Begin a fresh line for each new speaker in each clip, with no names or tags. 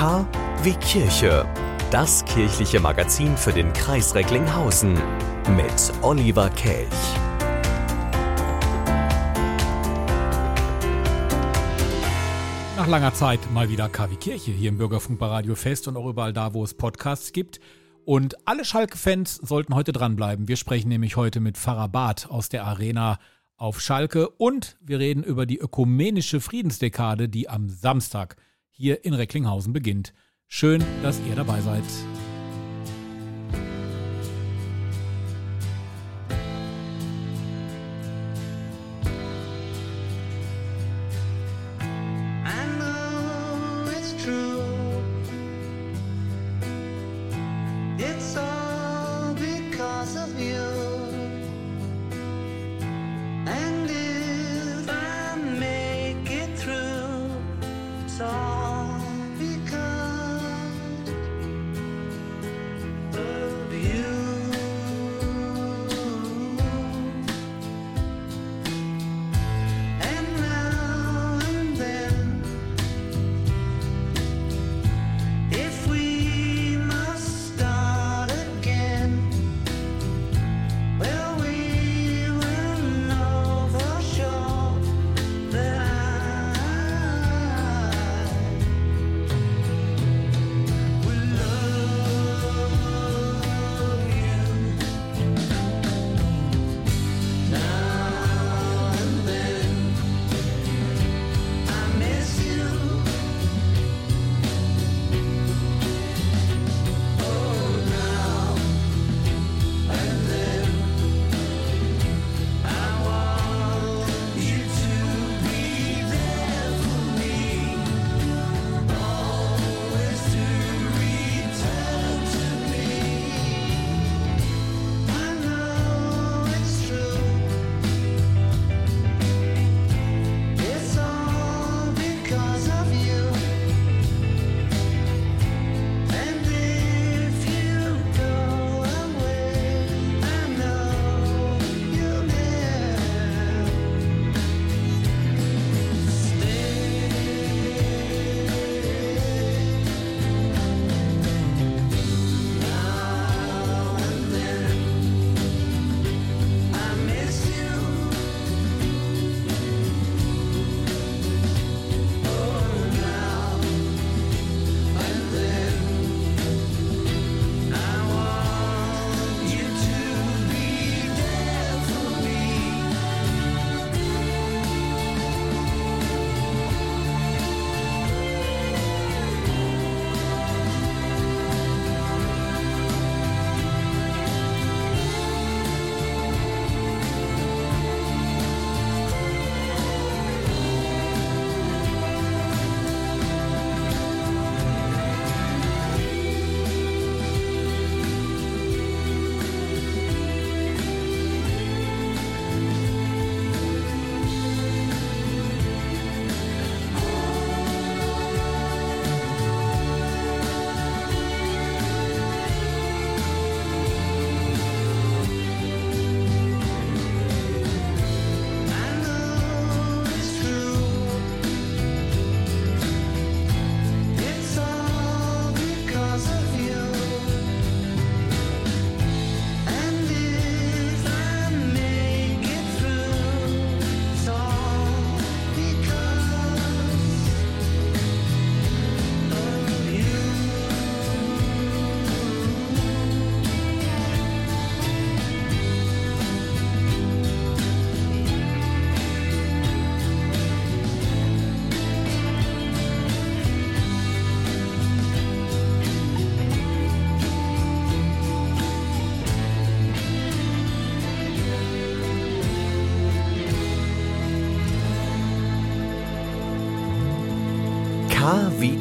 K wie Kirche. Das kirchliche Magazin für den Kreis Recklinghausen mit Oliver Kelch.
Nach langer Zeit mal wieder KW Kirche hier im Bürgerfunk Radio Fest und auch überall da, wo es Podcasts gibt. Und alle Schalke-Fans sollten heute dranbleiben. Wir sprechen nämlich heute mit Pfarrer Barth aus der Arena auf Schalke und wir reden über die ökumenische Friedensdekade, die am Samstag hier in Recklinghausen beginnt. Schön, dass ihr dabei seid.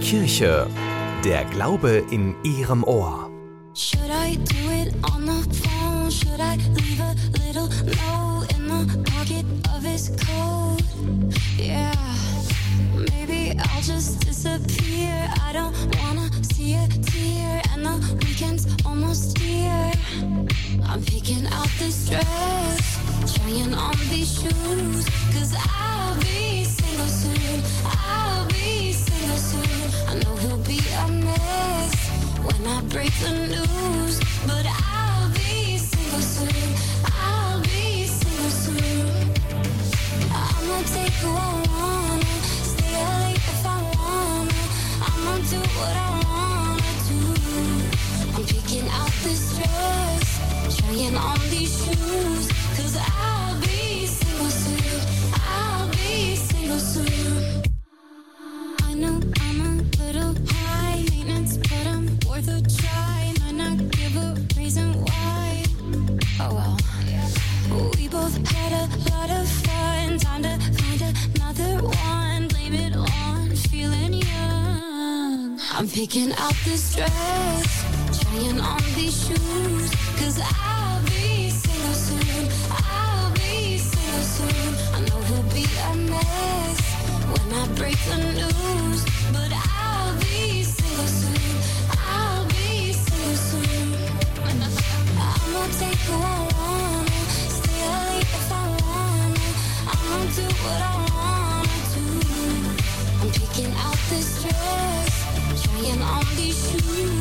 Kirche. Der Glaube in Ihrem Ohr. I'll just disappear. I don't wanna see a tear, and the weekend's almost here. I'm picking out this dress, trying on these shoes, cause I break the news. Picking out this dress, trying on these shoes, cause I'll be single soon. I'll be single soon. I know he'll be a mess when I break the news, but I'll be single soon. I'll be single soon. I'm gonna take who I wanna, stay late if I wanna. I'm gonna do what I wanna do. I'm picking out this dress on these shoes.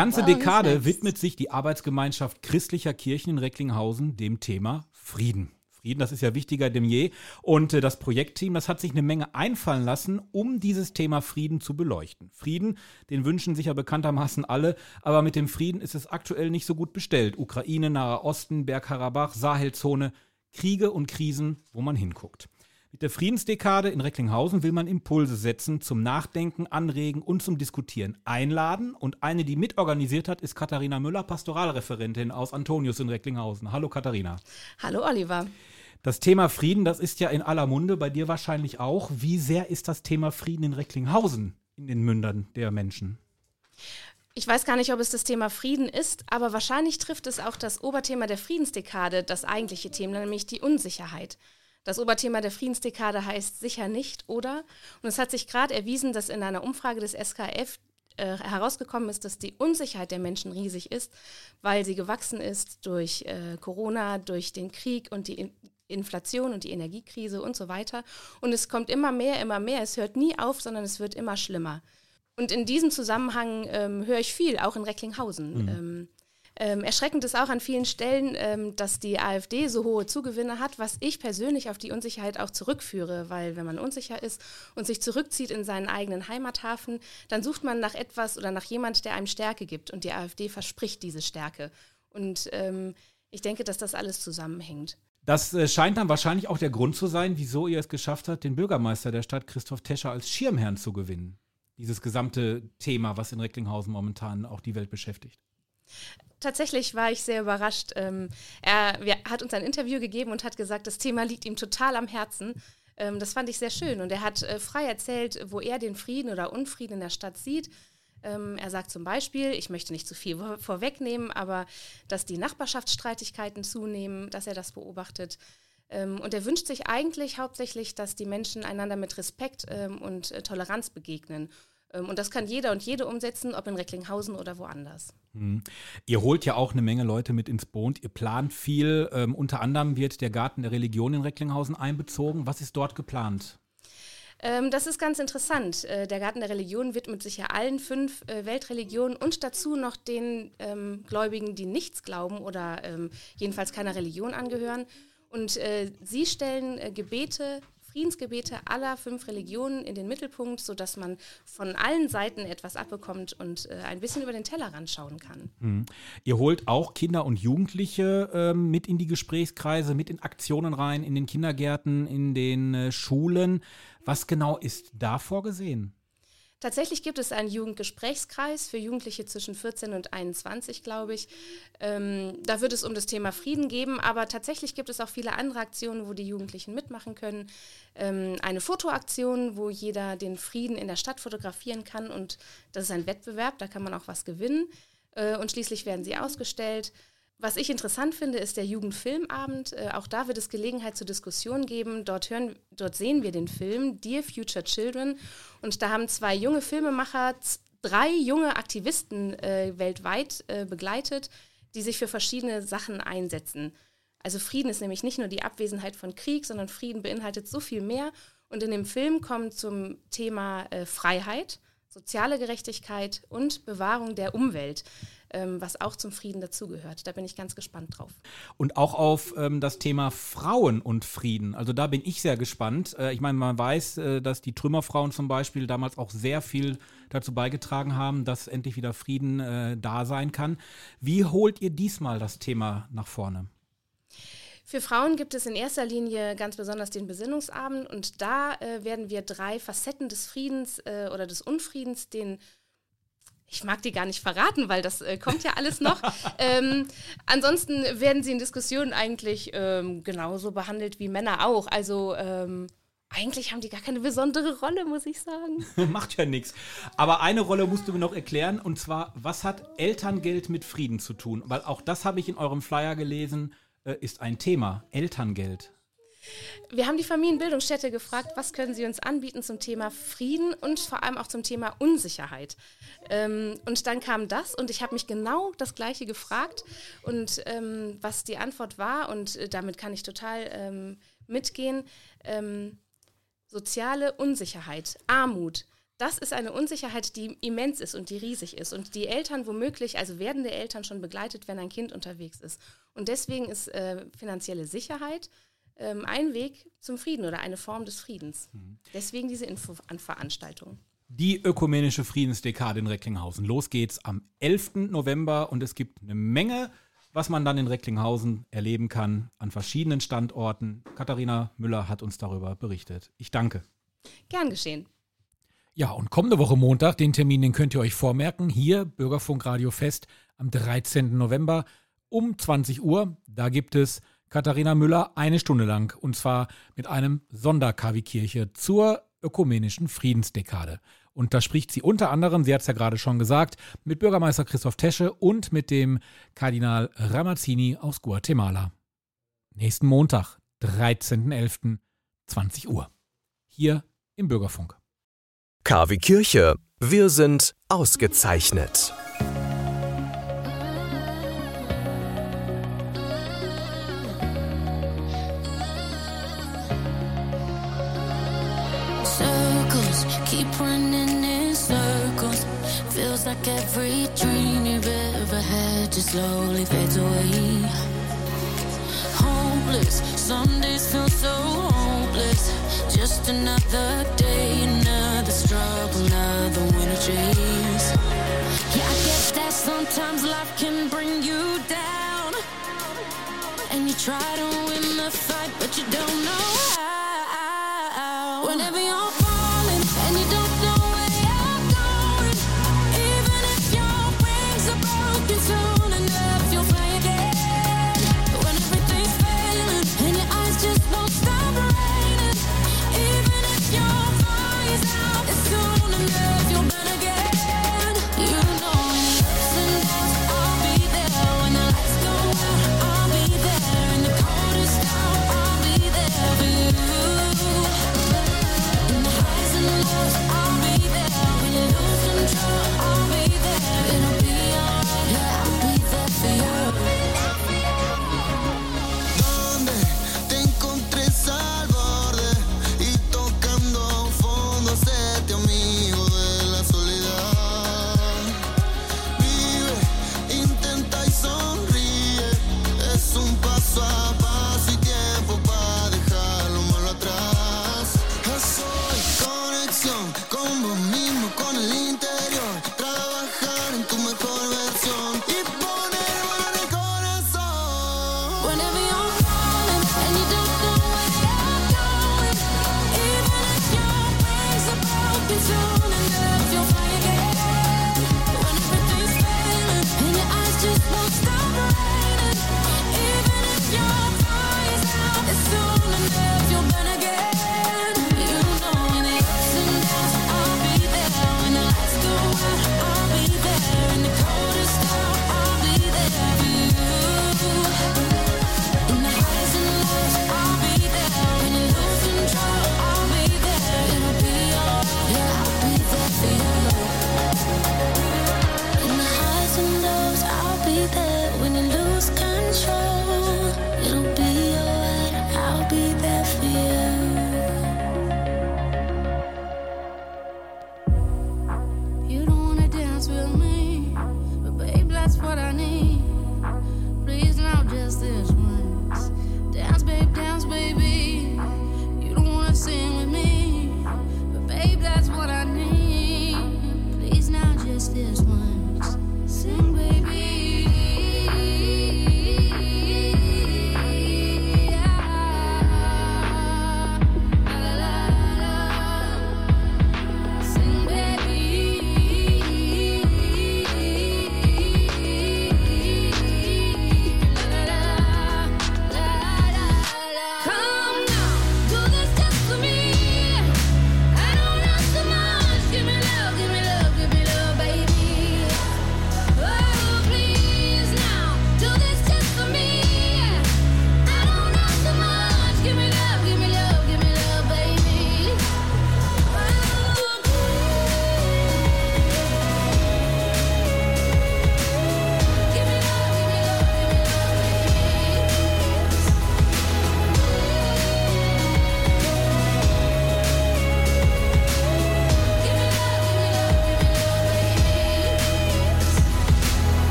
Ganze Dekade widmet sich die Arbeitsgemeinschaft christlicher Kirchen in Recklinghausen dem Thema Frieden. Frieden, das ist ja wichtiger denn je. Und äh, das Projektteam, das hat sich eine Menge einfallen lassen, um dieses Thema Frieden zu beleuchten. Frieden, den wünschen sich ja bekanntermaßen alle, aber mit dem Frieden ist es aktuell nicht so gut bestellt. Ukraine, Naher Osten, Bergkarabach, Sahelzone, Kriege und Krisen, wo man hinguckt. Mit der Friedensdekade in Recklinghausen will man Impulse setzen, zum Nachdenken, Anregen und zum Diskutieren einladen. Und eine, die mitorganisiert hat, ist Katharina Müller, Pastoralreferentin aus Antonius in Recklinghausen. Hallo Katharina.
Hallo Oliver.
Das Thema Frieden, das ist ja in aller Munde, bei dir wahrscheinlich auch. Wie sehr ist das Thema Frieden in Recklinghausen in den Mündern der Menschen?
Ich weiß gar nicht, ob es das Thema Frieden ist, aber wahrscheinlich trifft es auch das Oberthema der Friedensdekade, das eigentliche Thema, nämlich die Unsicherheit. Das Oberthema der Friedensdekade heißt sicher nicht, oder? Und es hat sich gerade erwiesen, dass in einer Umfrage des SKF äh, herausgekommen ist, dass die Unsicherheit der Menschen riesig ist, weil sie gewachsen ist durch äh, Corona, durch den Krieg und die In Inflation und die Energiekrise und so weiter. Und es kommt immer mehr, immer mehr. Es hört nie auf, sondern es wird immer schlimmer. Und in diesem Zusammenhang ähm, höre ich viel, auch in Recklinghausen. Ähm, ähm, erschreckend ist auch an vielen Stellen, ähm, dass die AfD so hohe Zugewinne hat, was ich persönlich auf die Unsicherheit auch zurückführe, weil wenn man unsicher ist und sich zurückzieht in seinen eigenen Heimathafen, dann sucht man nach etwas oder nach jemand, der einem Stärke gibt. Und die AfD verspricht diese Stärke. Und ähm, ich denke, dass das alles zusammenhängt.
Das äh, scheint dann wahrscheinlich auch der Grund zu sein, wieso ihr es geschafft habt, den Bürgermeister der Stadt, Christoph Tescher, als Schirmherrn zu gewinnen. Dieses gesamte Thema, was in Recklinghausen momentan auch die Welt beschäftigt.
Tatsächlich war ich sehr überrascht. Ähm, er hat uns ein Interview gegeben und hat gesagt, das Thema liegt ihm total am Herzen. Ähm, das fand ich sehr schön. Und er hat äh, frei erzählt, wo er den Frieden oder Unfrieden in der Stadt sieht. Ähm, er sagt zum Beispiel, ich möchte nicht zu viel vor vorwegnehmen, aber dass die Nachbarschaftsstreitigkeiten zunehmen, dass er das beobachtet. Ähm, und er wünscht sich eigentlich hauptsächlich, dass die Menschen einander mit Respekt ähm, und äh, Toleranz begegnen. Ähm, und das kann jeder und jede umsetzen, ob in Recklinghausen oder woanders.
Hm. Ihr holt ja auch eine Menge Leute mit ins Boot. Ihr plant viel. Ähm, unter anderem wird der Garten der Religion in Recklinghausen einbezogen. Was ist dort geplant?
Ähm, das ist ganz interessant. Äh, der Garten der Religion widmet sich ja allen fünf äh, Weltreligionen und dazu noch den ähm, Gläubigen, die nichts glauben oder ähm, jedenfalls keiner Religion angehören. Und äh, sie stellen äh, Gebete, Friedensgebete aller fünf Religionen in den Mittelpunkt, sodass man von allen Seiten etwas abbekommt und äh, ein bisschen über den Tellerrand schauen kann.
Hm. Ihr holt auch Kinder und Jugendliche ähm, mit in die Gesprächskreise, mit in Aktionen rein, in den Kindergärten, in den äh, Schulen. Was genau ist da vorgesehen?
Tatsächlich gibt es einen Jugendgesprächskreis für Jugendliche zwischen 14 und 21, glaube ich. Ähm, da wird es um das Thema Frieden geben, aber tatsächlich gibt es auch viele andere Aktionen, wo die Jugendlichen mitmachen können. Ähm, eine Fotoaktion, wo jeder den Frieden in der Stadt fotografieren kann und das ist ein Wettbewerb, da kann man auch was gewinnen. Äh, und schließlich werden sie ausgestellt. Was ich interessant finde, ist der Jugendfilmabend. Äh, auch da wird es Gelegenheit zur Diskussion geben. Dort, hören, dort sehen wir den Film Dear Future Children. Und da haben zwei junge Filmemacher, drei junge Aktivisten äh, weltweit äh, begleitet, die sich für verschiedene Sachen einsetzen. Also Frieden ist nämlich nicht nur die Abwesenheit von Krieg, sondern Frieden beinhaltet so viel mehr. Und in dem Film kommt zum Thema äh, Freiheit, soziale Gerechtigkeit und Bewahrung der Umwelt ähm, was auch zum Frieden dazugehört. Da bin ich ganz gespannt drauf.
Und auch auf ähm, das Thema Frauen und Frieden. Also da bin ich sehr gespannt. Äh, ich meine, man weiß, äh, dass die Trümmerfrauen zum Beispiel damals auch sehr viel dazu beigetragen haben, dass endlich wieder Frieden äh, da sein kann. Wie holt ihr diesmal das Thema nach vorne?
Für Frauen gibt es in erster Linie ganz besonders den Besinnungsabend und da äh, werden wir drei Facetten des Friedens äh, oder des Unfriedens, den ich mag die gar nicht verraten, weil das äh, kommt ja alles noch. ähm, ansonsten werden sie in Diskussionen eigentlich ähm, genauso behandelt wie Männer auch. Also ähm, eigentlich haben die gar keine besondere Rolle, muss ich sagen.
Macht ja nichts. Aber eine Rolle musst du mir noch erklären, und zwar, was hat Elterngeld mit Frieden zu tun? Weil auch das habe ich in eurem Flyer gelesen, äh, ist ein Thema. Elterngeld.
Wir haben die Familienbildungsstätte gefragt, was können sie uns anbieten zum Thema Frieden und vor allem auch zum Thema Unsicherheit. Ähm, und dann kam das und ich habe mich genau das Gleiche gefragt und ähm, was die Antwort war und äh, damit kann ich total ähm, mitgehen. Ähm, soziale Unsicherheit, Armut. Das ist eine Unsicherheit, die immens ist und die riesig ist und die Eltern womöglich, also werdende Eltern schon begleitet, wenn ein Kind unterwegs ist. Und deswegen ist äh, finanzielle Sicherheit ähm, ein Weg zum Frieden oder eine Form des Friedens. Mhm. Deswegen diese Info an Veranstaltungen.
Die ökumenische Friedensdekade in Recklinghausen. Los geht's am 11. November und es gibt eine Menge, was man dann in Recklinghausen erleben kann an verschiedenen Standorten. Katharina Müller hat uns darüber berichtet. Ich danke.
Gern geschehen.
Ja, und kommende Woche Montag, den Termin, den könnt ihr euch vormerken, hier Bürgerfunk Radio Fest am 13. November um 20 Uhr. Da gibt es Katharina Müller eine Stunde lang und zwar mit einem Sonderkavi-Kirche zur ökumenischen Friedensdekade. Und da spricht sie unter anderem, sie hat es ja gerade schon gesagt, mit Bürgermeister Christoph Tesche und mit dem Kardinal Ramazzini aus Guatemala. Nächsten Montag, 13.11., 20 Uhr. Hier im Bürgerfunk.
KW Kirche. Wir sind ausgezeichnet.
Slowly fades away. Hopeless, some days feel so hopeless. Just another day, another struggle, another winter chase. Yeah, I guess that sometimes life can bring you down. And you try to win the fight, but you don't know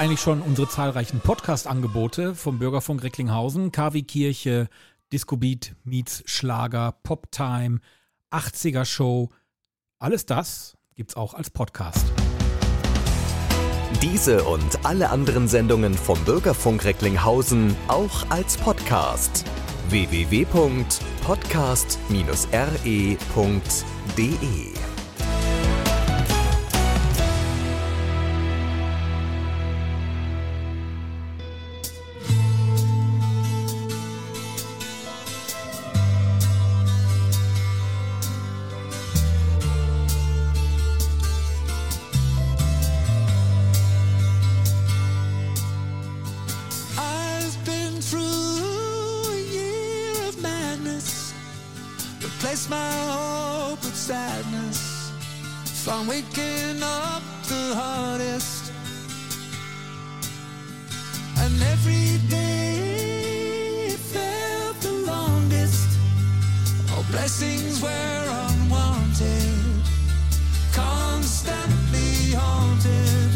eigentlich schon unsere zahlreichen Podcast-Angebote vom Bürgerfunk Recklinghausen, KW Kirche, Disco Beat, Meets Schlager, Poptime, 80er Show. Alles das gibt's auch als Podcast.
Diese und alle anderen Sendungen vom Bürgerfunk Recklinghausen auch als Podcast. www.podcast-re.de Blessings were unwanted, constantly haunted.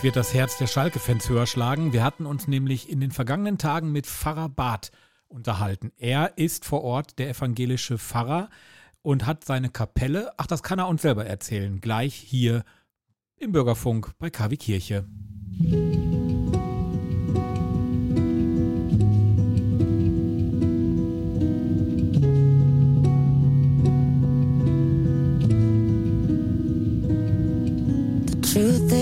Jetzt wird das Herz der Schalke-Fans höher schlagen. Wir hatten uns nämlich in den vergangenen Tagen mit Pfarrer Barth unterhalten. Er ist vor Ort der evangelische Pfarrer und hat seine Kapelle, ach, das kann er uns selber erzählen, gleich hier im Bürgerfunk bei KW Kirche.
Truth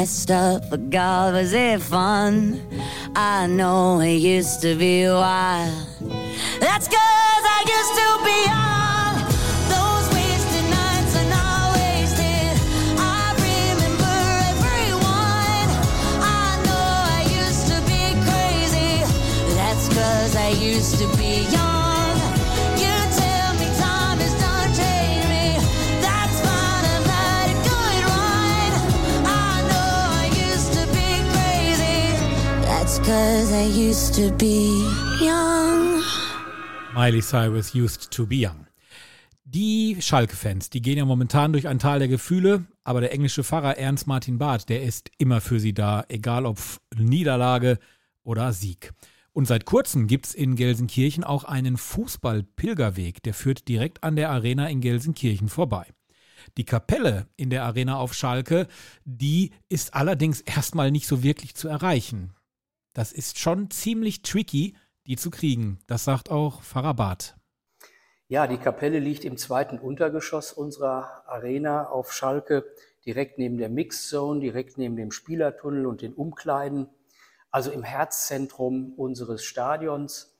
Messed up, but God, was it fun? I know it used to be wild. That's cause I used to be young. Those wasted nights are not wasted. I remember everyone. I know I used to be crazy. That's cause I used to be young. Cause I used to be young.
Miley Cyrus used to be young. Die Schalke-Fans, die gehen ja momentan durch ein Tal der Gefühle, aber der englische Pfarrer Ernst Martin Barth, der ist immer für sie da, egal ob Niederlage oder Sieg. Und seit kurzem gibt es in Gelsenkirchen auch einen Fußball-Pilgerweg, der führt direkt an der Arena in Gelsenkirchen vorbei. Die Kapelle in der Arena auf Schalke, die ist allerdings erstmal nicht so wirklich zu erreichen. Das ist schon ziemlich tricky, die zu kriegen. Das sagt auch Farabat.
Ja, die Kapelle liegt im zweiten Untergeschoss unserer Arena auf Schalke, direkt neben der Mixzone, direkt neben dem Spielertunnel und den Umkleiden, also im Herzzentrum unseres Stadions.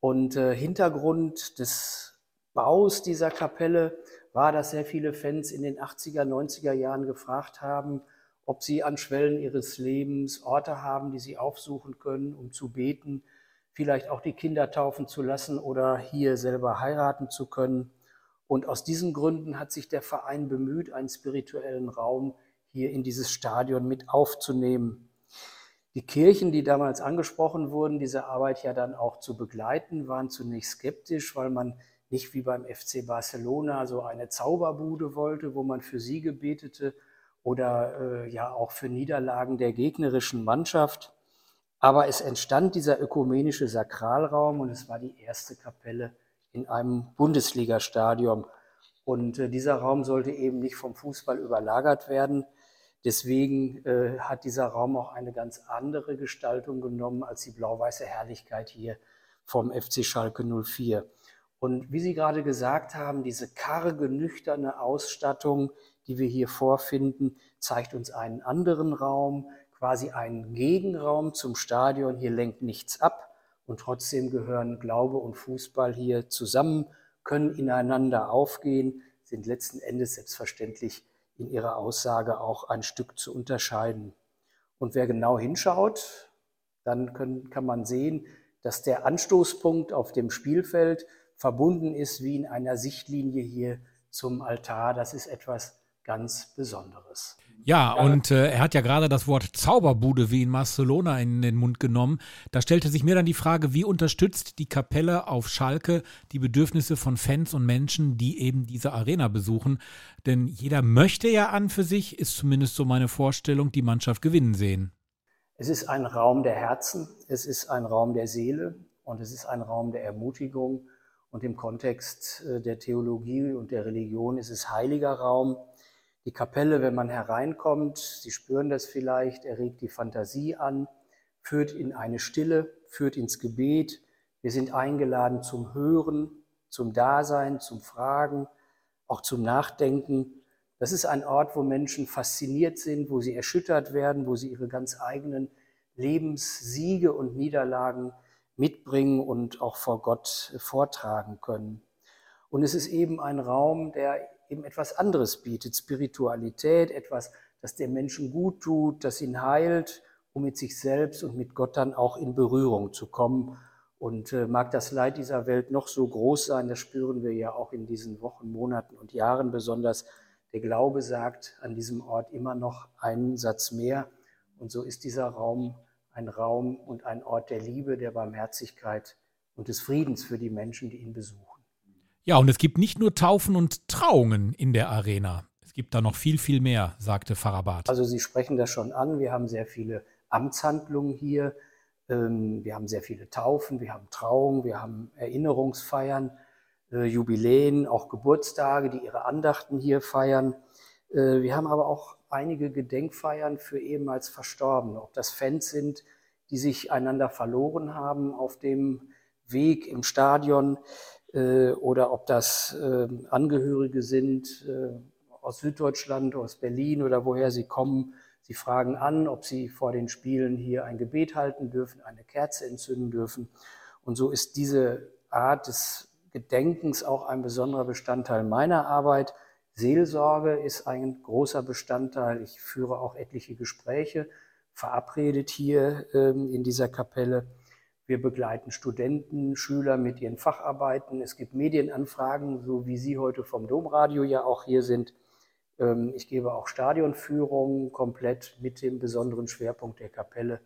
Und äh, Hintergrund des Baus dieser Kapelle war, dass sehr viele Fans in den 80er, 90er Jahren gefragt haben, ob sie an Schwellen ihres Lebens Orte haben, die sie aufsuchen können, um zu beten, vielleicht auch die Kinder taufen zu lassen oder hier selber heiraten zu können. Und aus diesen Gründen hat sich der Verein bemüht, einen spirituellen Raum hier in dieses Stadion mit aufzunehmen. Die Kirchen, die damals angesprochen wurden, diese Arbeit ja dann auch zu begleiten, waren zunächst skeptisch, weil man nicht wie beim FC Barcelona so eine Zauberbude wollte, wo man für sie gebetete, oder äh, ja auch für Niederlagen der gegnerischen Mannschaft. Aber es entstand dieser ökumenische Sakralraum und es war die erste Kapelle in einem Bundesligastadion. Und äh, dieser Raum sollte eben nicht vom Fußball überlagert werden. Deswegen äh, hat dieser Raum auch eine ganz andere Gestaltung genommen als die blau-weiße Herrlichkeit hier vom FC Schalke 04. Und wie Sie gerade gesagt haben, diese karge, nüchterne Ausstattung, die wir hier vorfinden, zeigt uns einen anderen Raum, quasi einen Gegenraum zum Stadion. Hier lenkt nichts ab und trotzdem gehören Glaube und Fußball hier zusammen, können ineinander aufgehen, sind letzten Endes selbstverständlich in ihrer Aussage auch ein Stück zu unterscheiden. Und wer genau hinschaut, dann können, kann man sehen, dass der Anstoßpunkt auf dem Spielfeld verbunden ist wie in einer Sichtlinie hier zum Altar. Das ist etwas ganz Besonderes.
Ja, und äh, er hat ja gerade das Wort Zauberbude wie in Barcelona in den Mund genommen. Da stellte sich mir dann die Frage, wie unterstützt die Kapelle auf Schalke die Bedürfnisse von Fans und Menschen, die eben diese Arena besuchen? Denn jeder möchte ja an für sich, ist zumindest so meine Vorstellung, die Mannschaft gewinnen sehen.
Es ist ein Raum der Herzen, es ist ein Raum der Seele und es ist ein Raum der Ermutigung. Und im Kontext äh, der Theologie und der Religion ist es heiliger Raum. Die Kapelle, wenn man hereinkommt, Sie spüren das vielleicht, erregt die Fantasie an, führt in eine Stille, führt ins Gebet. Wir sind eingeladen zum Hören, zum Dasein, zum Fragen, auch zum Nachdenken. Das ist ein Ort, wo Menschen fasziniert sind, wo sie erschüttert werden, wo sie ihre ganz eigenen Lebenssiege und Niederlagen mitbringen und auch vor Gott vortragen können. Und es ist eben ein Raum, der eben etwas anderes bietet, Spiritualität, etwas, das dem Menschen gut tut, das ihn heilt, um mit sich selbst und mit Gott dann auch in Berührung zu kommen. Und äh, mag das Leid dieser Welt noch so groß sein, das spüren wir ja auch in diesen Wochen, Monaten und Jahren besonders. Der Glaube sagt an diesem Ort immer noch einen Satz mehr. Und so ist dieser Raum ein Raum und ein Ort der Liebe, der Barmherzigkeit und des Friedens für die Menschen, die ihn besuchen.
Ja, und es gibt nicht nur Taufen und Trauungen in der Arena. Es gibt da noch viel, viel mehr, sagte Farabat.
Also Sie sprechen das schon an. Wir haben sehr viele Amtshandlungen hier. Ähm, wir haben sehr viele Taufen, wir haben Trauungen, wir haben Erinnerungsfeiern, äh, Jubiläen, auch Geburtstage, die ihre Andachten hier feiern. Äh, wir haben aber auch einige Gedenkfeiern für ehemals Verstorbene, ob das Fans sind, die sich einander verloren haben auf dem Weg im Stadion oder ob das äh, Angehörige sind äh, aus Süddeutschland, aus Berlin oder woher sie kommen. Sie fragen an, ob sie vor den Spielen hier ein Gebet halten dürfen, eine Kerze entzünden dürfen. Und so ist diese Art des Gedenkens auch ein besonderer Bestandteil meiner Arbeit. Seelsorge ist ein großer Bestandteil. Ich führe auch etliche Gespräche, verabredet hier ähm, in dieser Kapelle. Wir begleiten Studenten, Schüler mit ihren Facharbeiten. Es gibt Medienanfragen, so wie Sie heute vom Domradio ja auch hier sind. Ähm, ich gebe auch Stadionführungen komplett mit dem besonderen Schwerpunkt der Kapelle.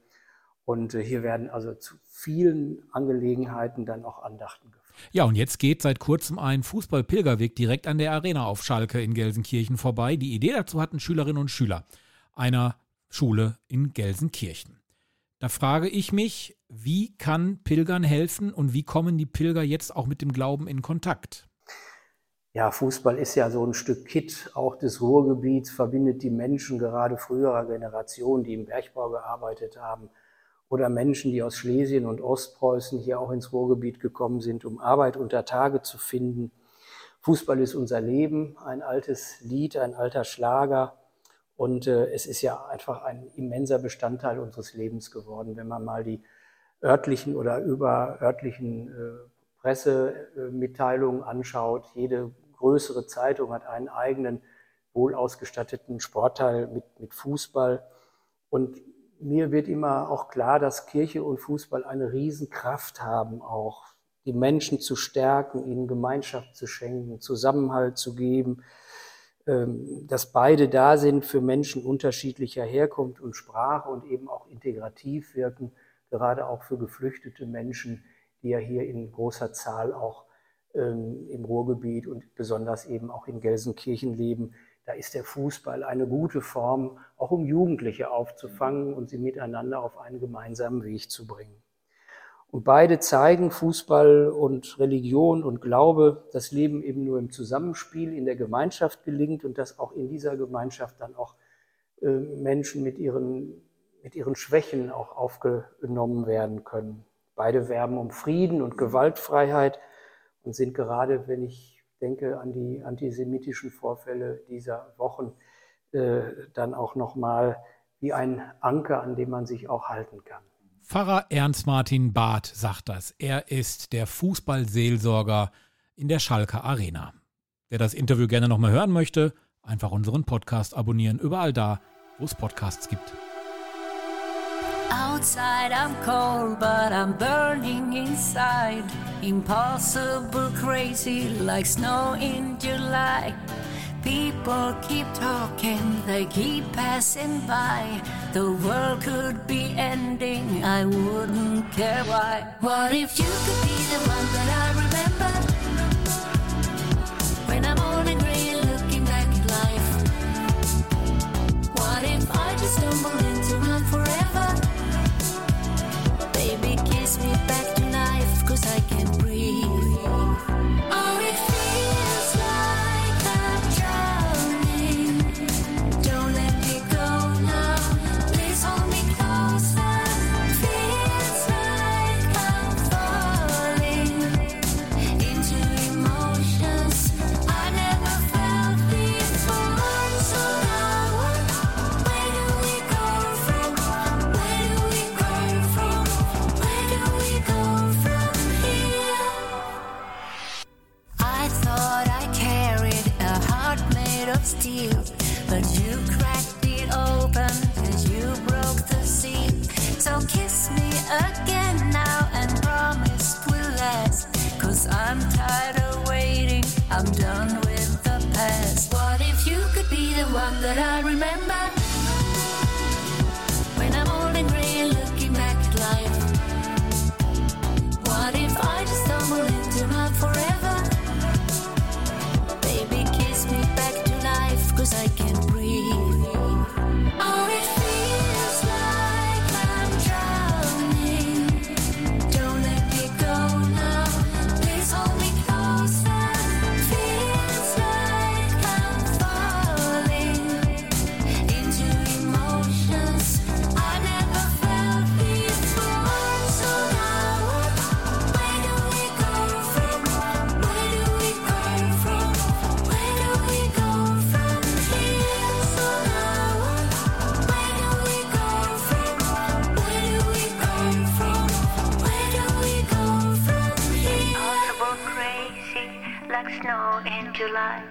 Und äh, hier werden also zu vielen Angelegenheiten dann auch Andachten geführt.
Ja, und jetzt geht seit kurzem ein Fußball-Pilgerweg direkt an der Arena auf Schalke in Gelsenkirchen vorbei. Die Idee dazu hatten Schülerinnen und Schüler einer Schule in Gelsenkirchen. Da frage ich mich, wie kann Pilgern helfen und wie kommen die Pilger jetzt auch mit dem Glauben in Kontakt?
Ja, Fußball ist ja so ein Stück Kit auch des Ruhrgebiets, verbindet die Menschen gerade früherer Generationen, die im Bergbau gearbeitet haben, oder Menschen, die aus Schlesien und Ostpreußen hier auch ins Ruhrgebiet gekommen sind, um Arbeit unter Tage zu finden. Fußball ist unser Leben, ein altes Lied, ein alter Schlager. Und äh, es ist ja einfach ein immenser Bestandteil unseres Lebens geworden, wenn man mal die örtlichen oder überörtlichen äh, Pressemitteilungen anschaut. Jede größere Zeitung hat einen eigenen wohl ausgestatteten Sportteil mit, mit Fußball. Und mir wird immer auch klar, dass Kirche und Fußball eine Riesenkraft haben, auch die Menschen zu stärken, ihnen Gemeinschaft zu schenken, Zusammenhalt zu geben, dass beide da sind für Menschen unterschiedlicher Herkunft und Sprache und eben auch integrativ wirken, gerade auch für geflüchtete Menschen, die ja hier in großer Zahl auch ähm, im Ruhrgebiet und besonders eben auch in Gelsenkirchen leben. Da ist der Fußball eine gute Form, auch um Jugendliche aufzufangen und sie miteinander auf einen gemeinsamen Weg zu bringen. Und beide zeigen, Fußball und Religion und Glaube, das Leben eben nur im Zusammenspiel, in der Gemeinschaft gelingt und dass auch in dieser Gemeinschaft dann auch äh, Menschen mit ihren, mit ihren Schwächen auch aufgenommen werden können. Beide werben um Frieden und Gewaltfreiheit und sind gerade, wenn ich denke an die antisemitischen Vorfälle dieser Wochen, äh, dann auch nochmal wie ein Anker, an dem man sich auch halten kann.
Pfarrer Ernst Martin Barth sagt das. Er ist der Fußballseelsorger in der Schalker Arena. Wer das Interview gerne nochmal hören möchte, einfach unseren Podcast abonnieren, überall da, wo es Podcasts gibt.
Outside I'm cold, but I'm burning inside. Impossible crazy like snow in July. People keep talking, they keep passing by. The world could be ending, I wouldn't care why. What if you could be the one that I remember? When I'm old and gray looking back at life. What if I just stumble into the one that I remember?
July.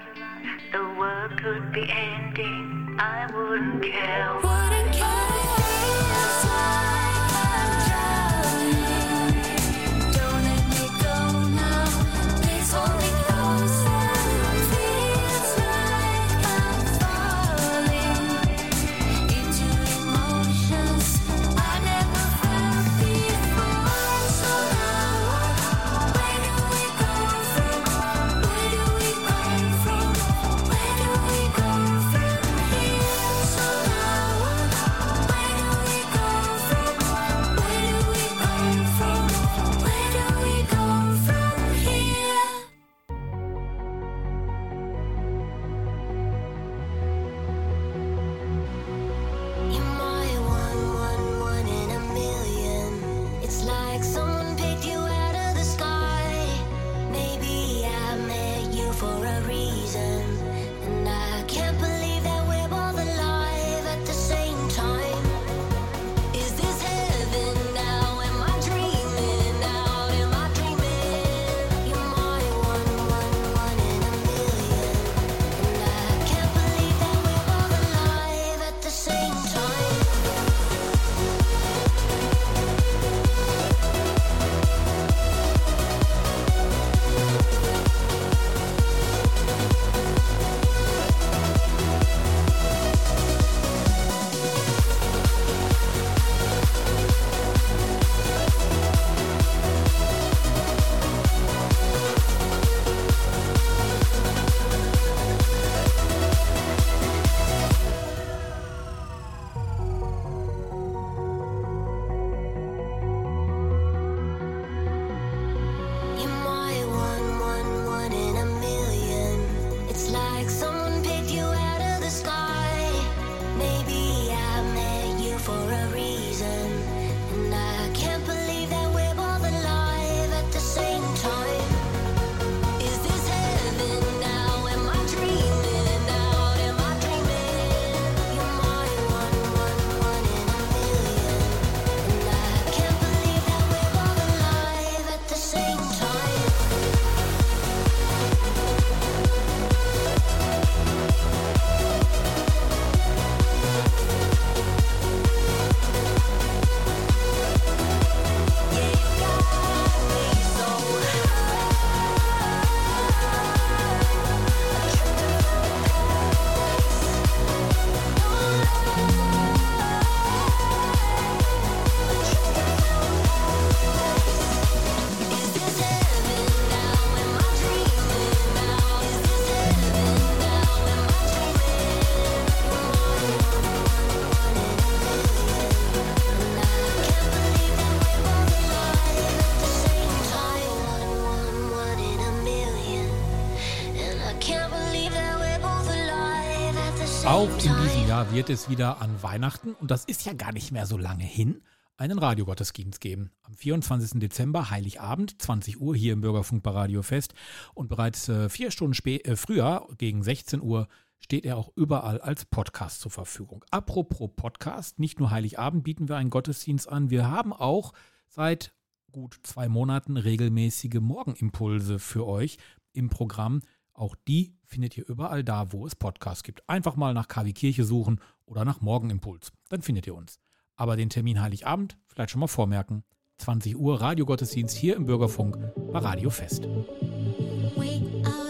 Wird es wieder an Weihnachten, und das ist ja gar nicht mehr so lange hin, einen Radiogottesdienst geben. Am 24. Dezember, Heiligabend, 20 Uhr hier im Bürgerfunk bei Radio Fest. Und bereits äh, vier Stunden äh, früher, gegen 16 Uhr, steht er auch überall als Podcast zur Verfügung. Apropos Podcast, nicht nur Heiligabend bieten wir einen Gottesdienst an, wir haben auch seit gut zwei Monaten regelmäßige Morgenimpulse für euch im Programm. Auch die findet ihr überall da, wo es Podcasts gibt. Einfach mal nach KW Kirche suchen oder nach Morgenimpuls. Dann findet ihr uns. Aber den Termin Heiligabend vielleicht schon mal vormerken. 20 Uhr Radiogottesdienst hier im Bürgerfunk bei Radio Fest.
Way out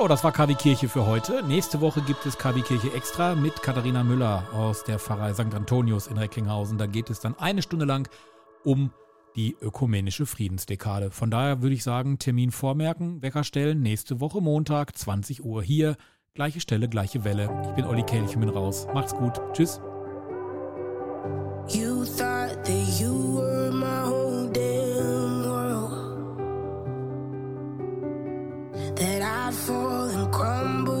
So, das war KW Kirche für heute. Nächste Woche gibt es KW Kirche Extra mit Katharina Müller aus der Pfarrei St. Antonius in Recklinghausen. Da geht es dann eine Stunde lang um die ökumenische Friedensdekade. Von daher würde ich sagen, Termin vormerken, Wecker stellen, nächste Woche Montag, 20 Uhr hier. Gleiche Stelle, gleiche Welle. Ich bin Olli Kelch und bin raus. Macht's gut. Tschüss.
You That I'd fall and crumble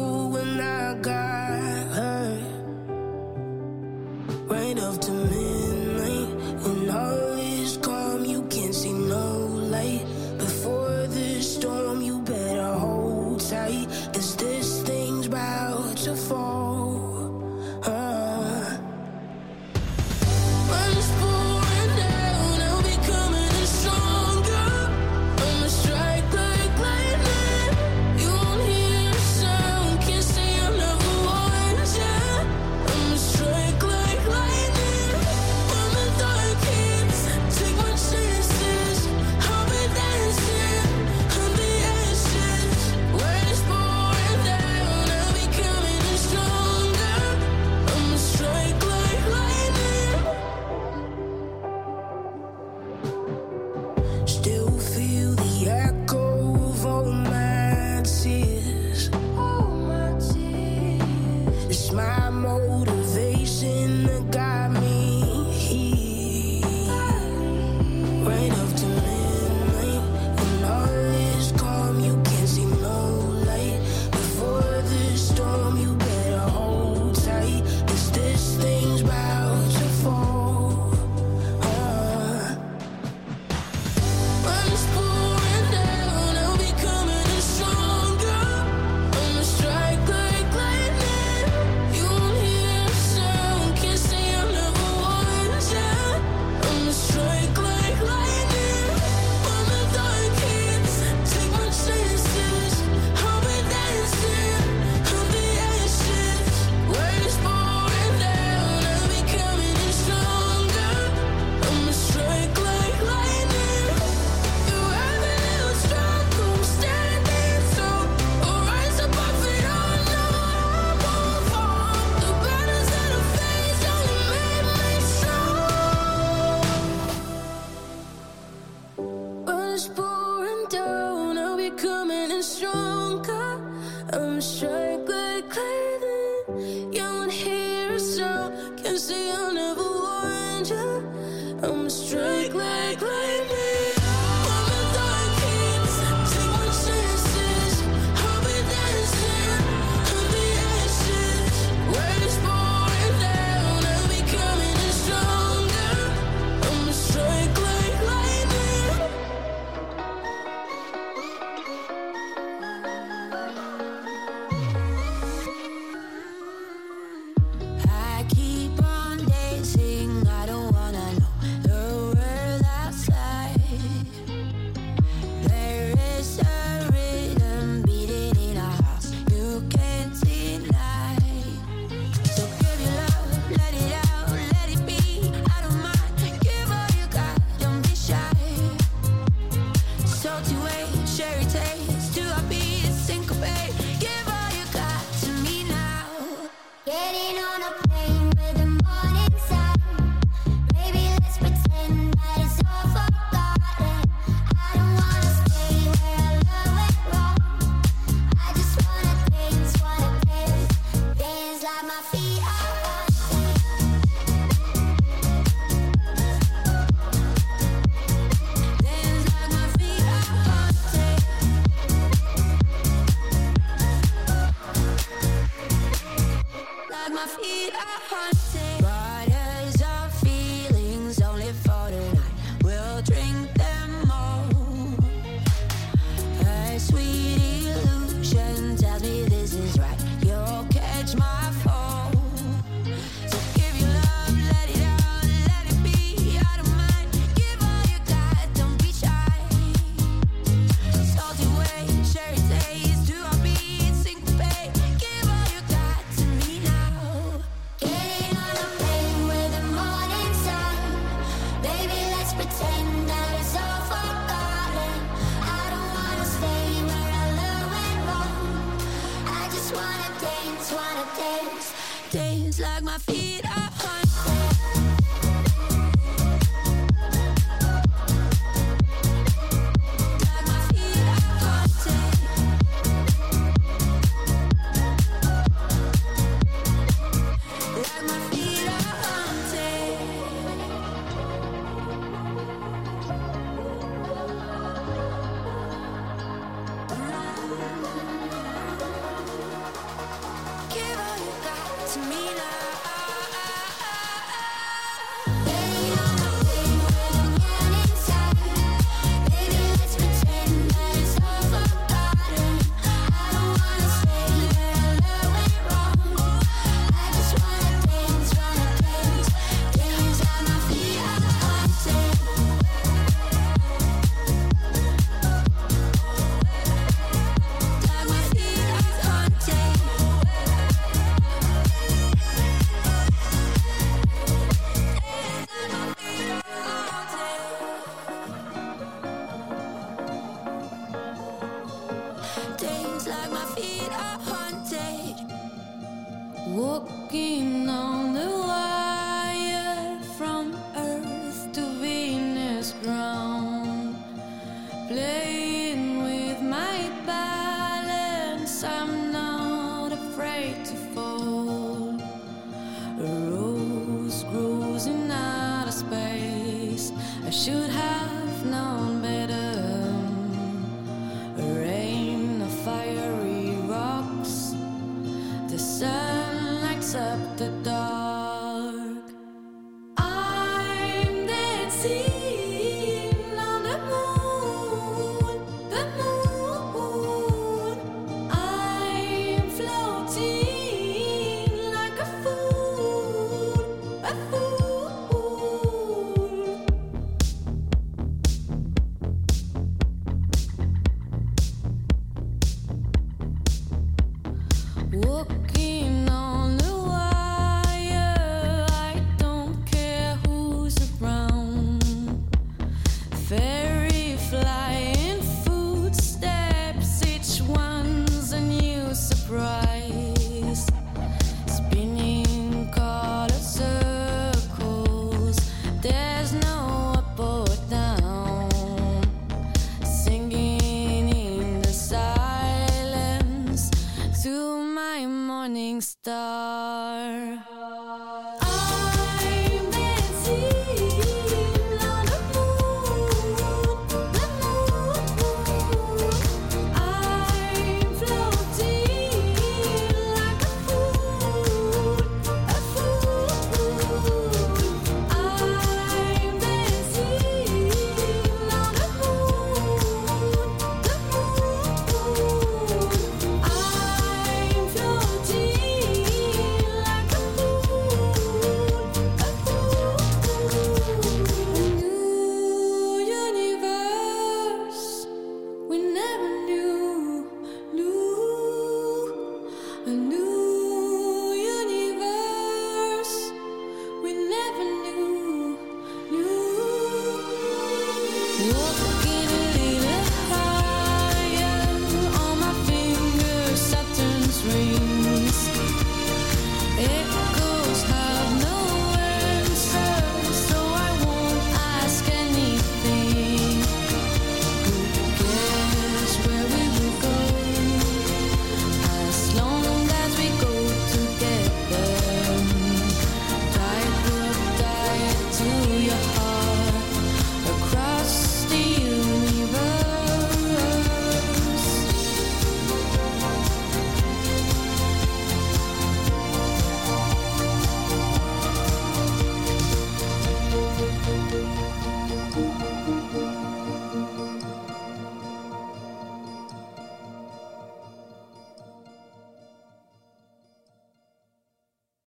you.
I'm a strike like Walking on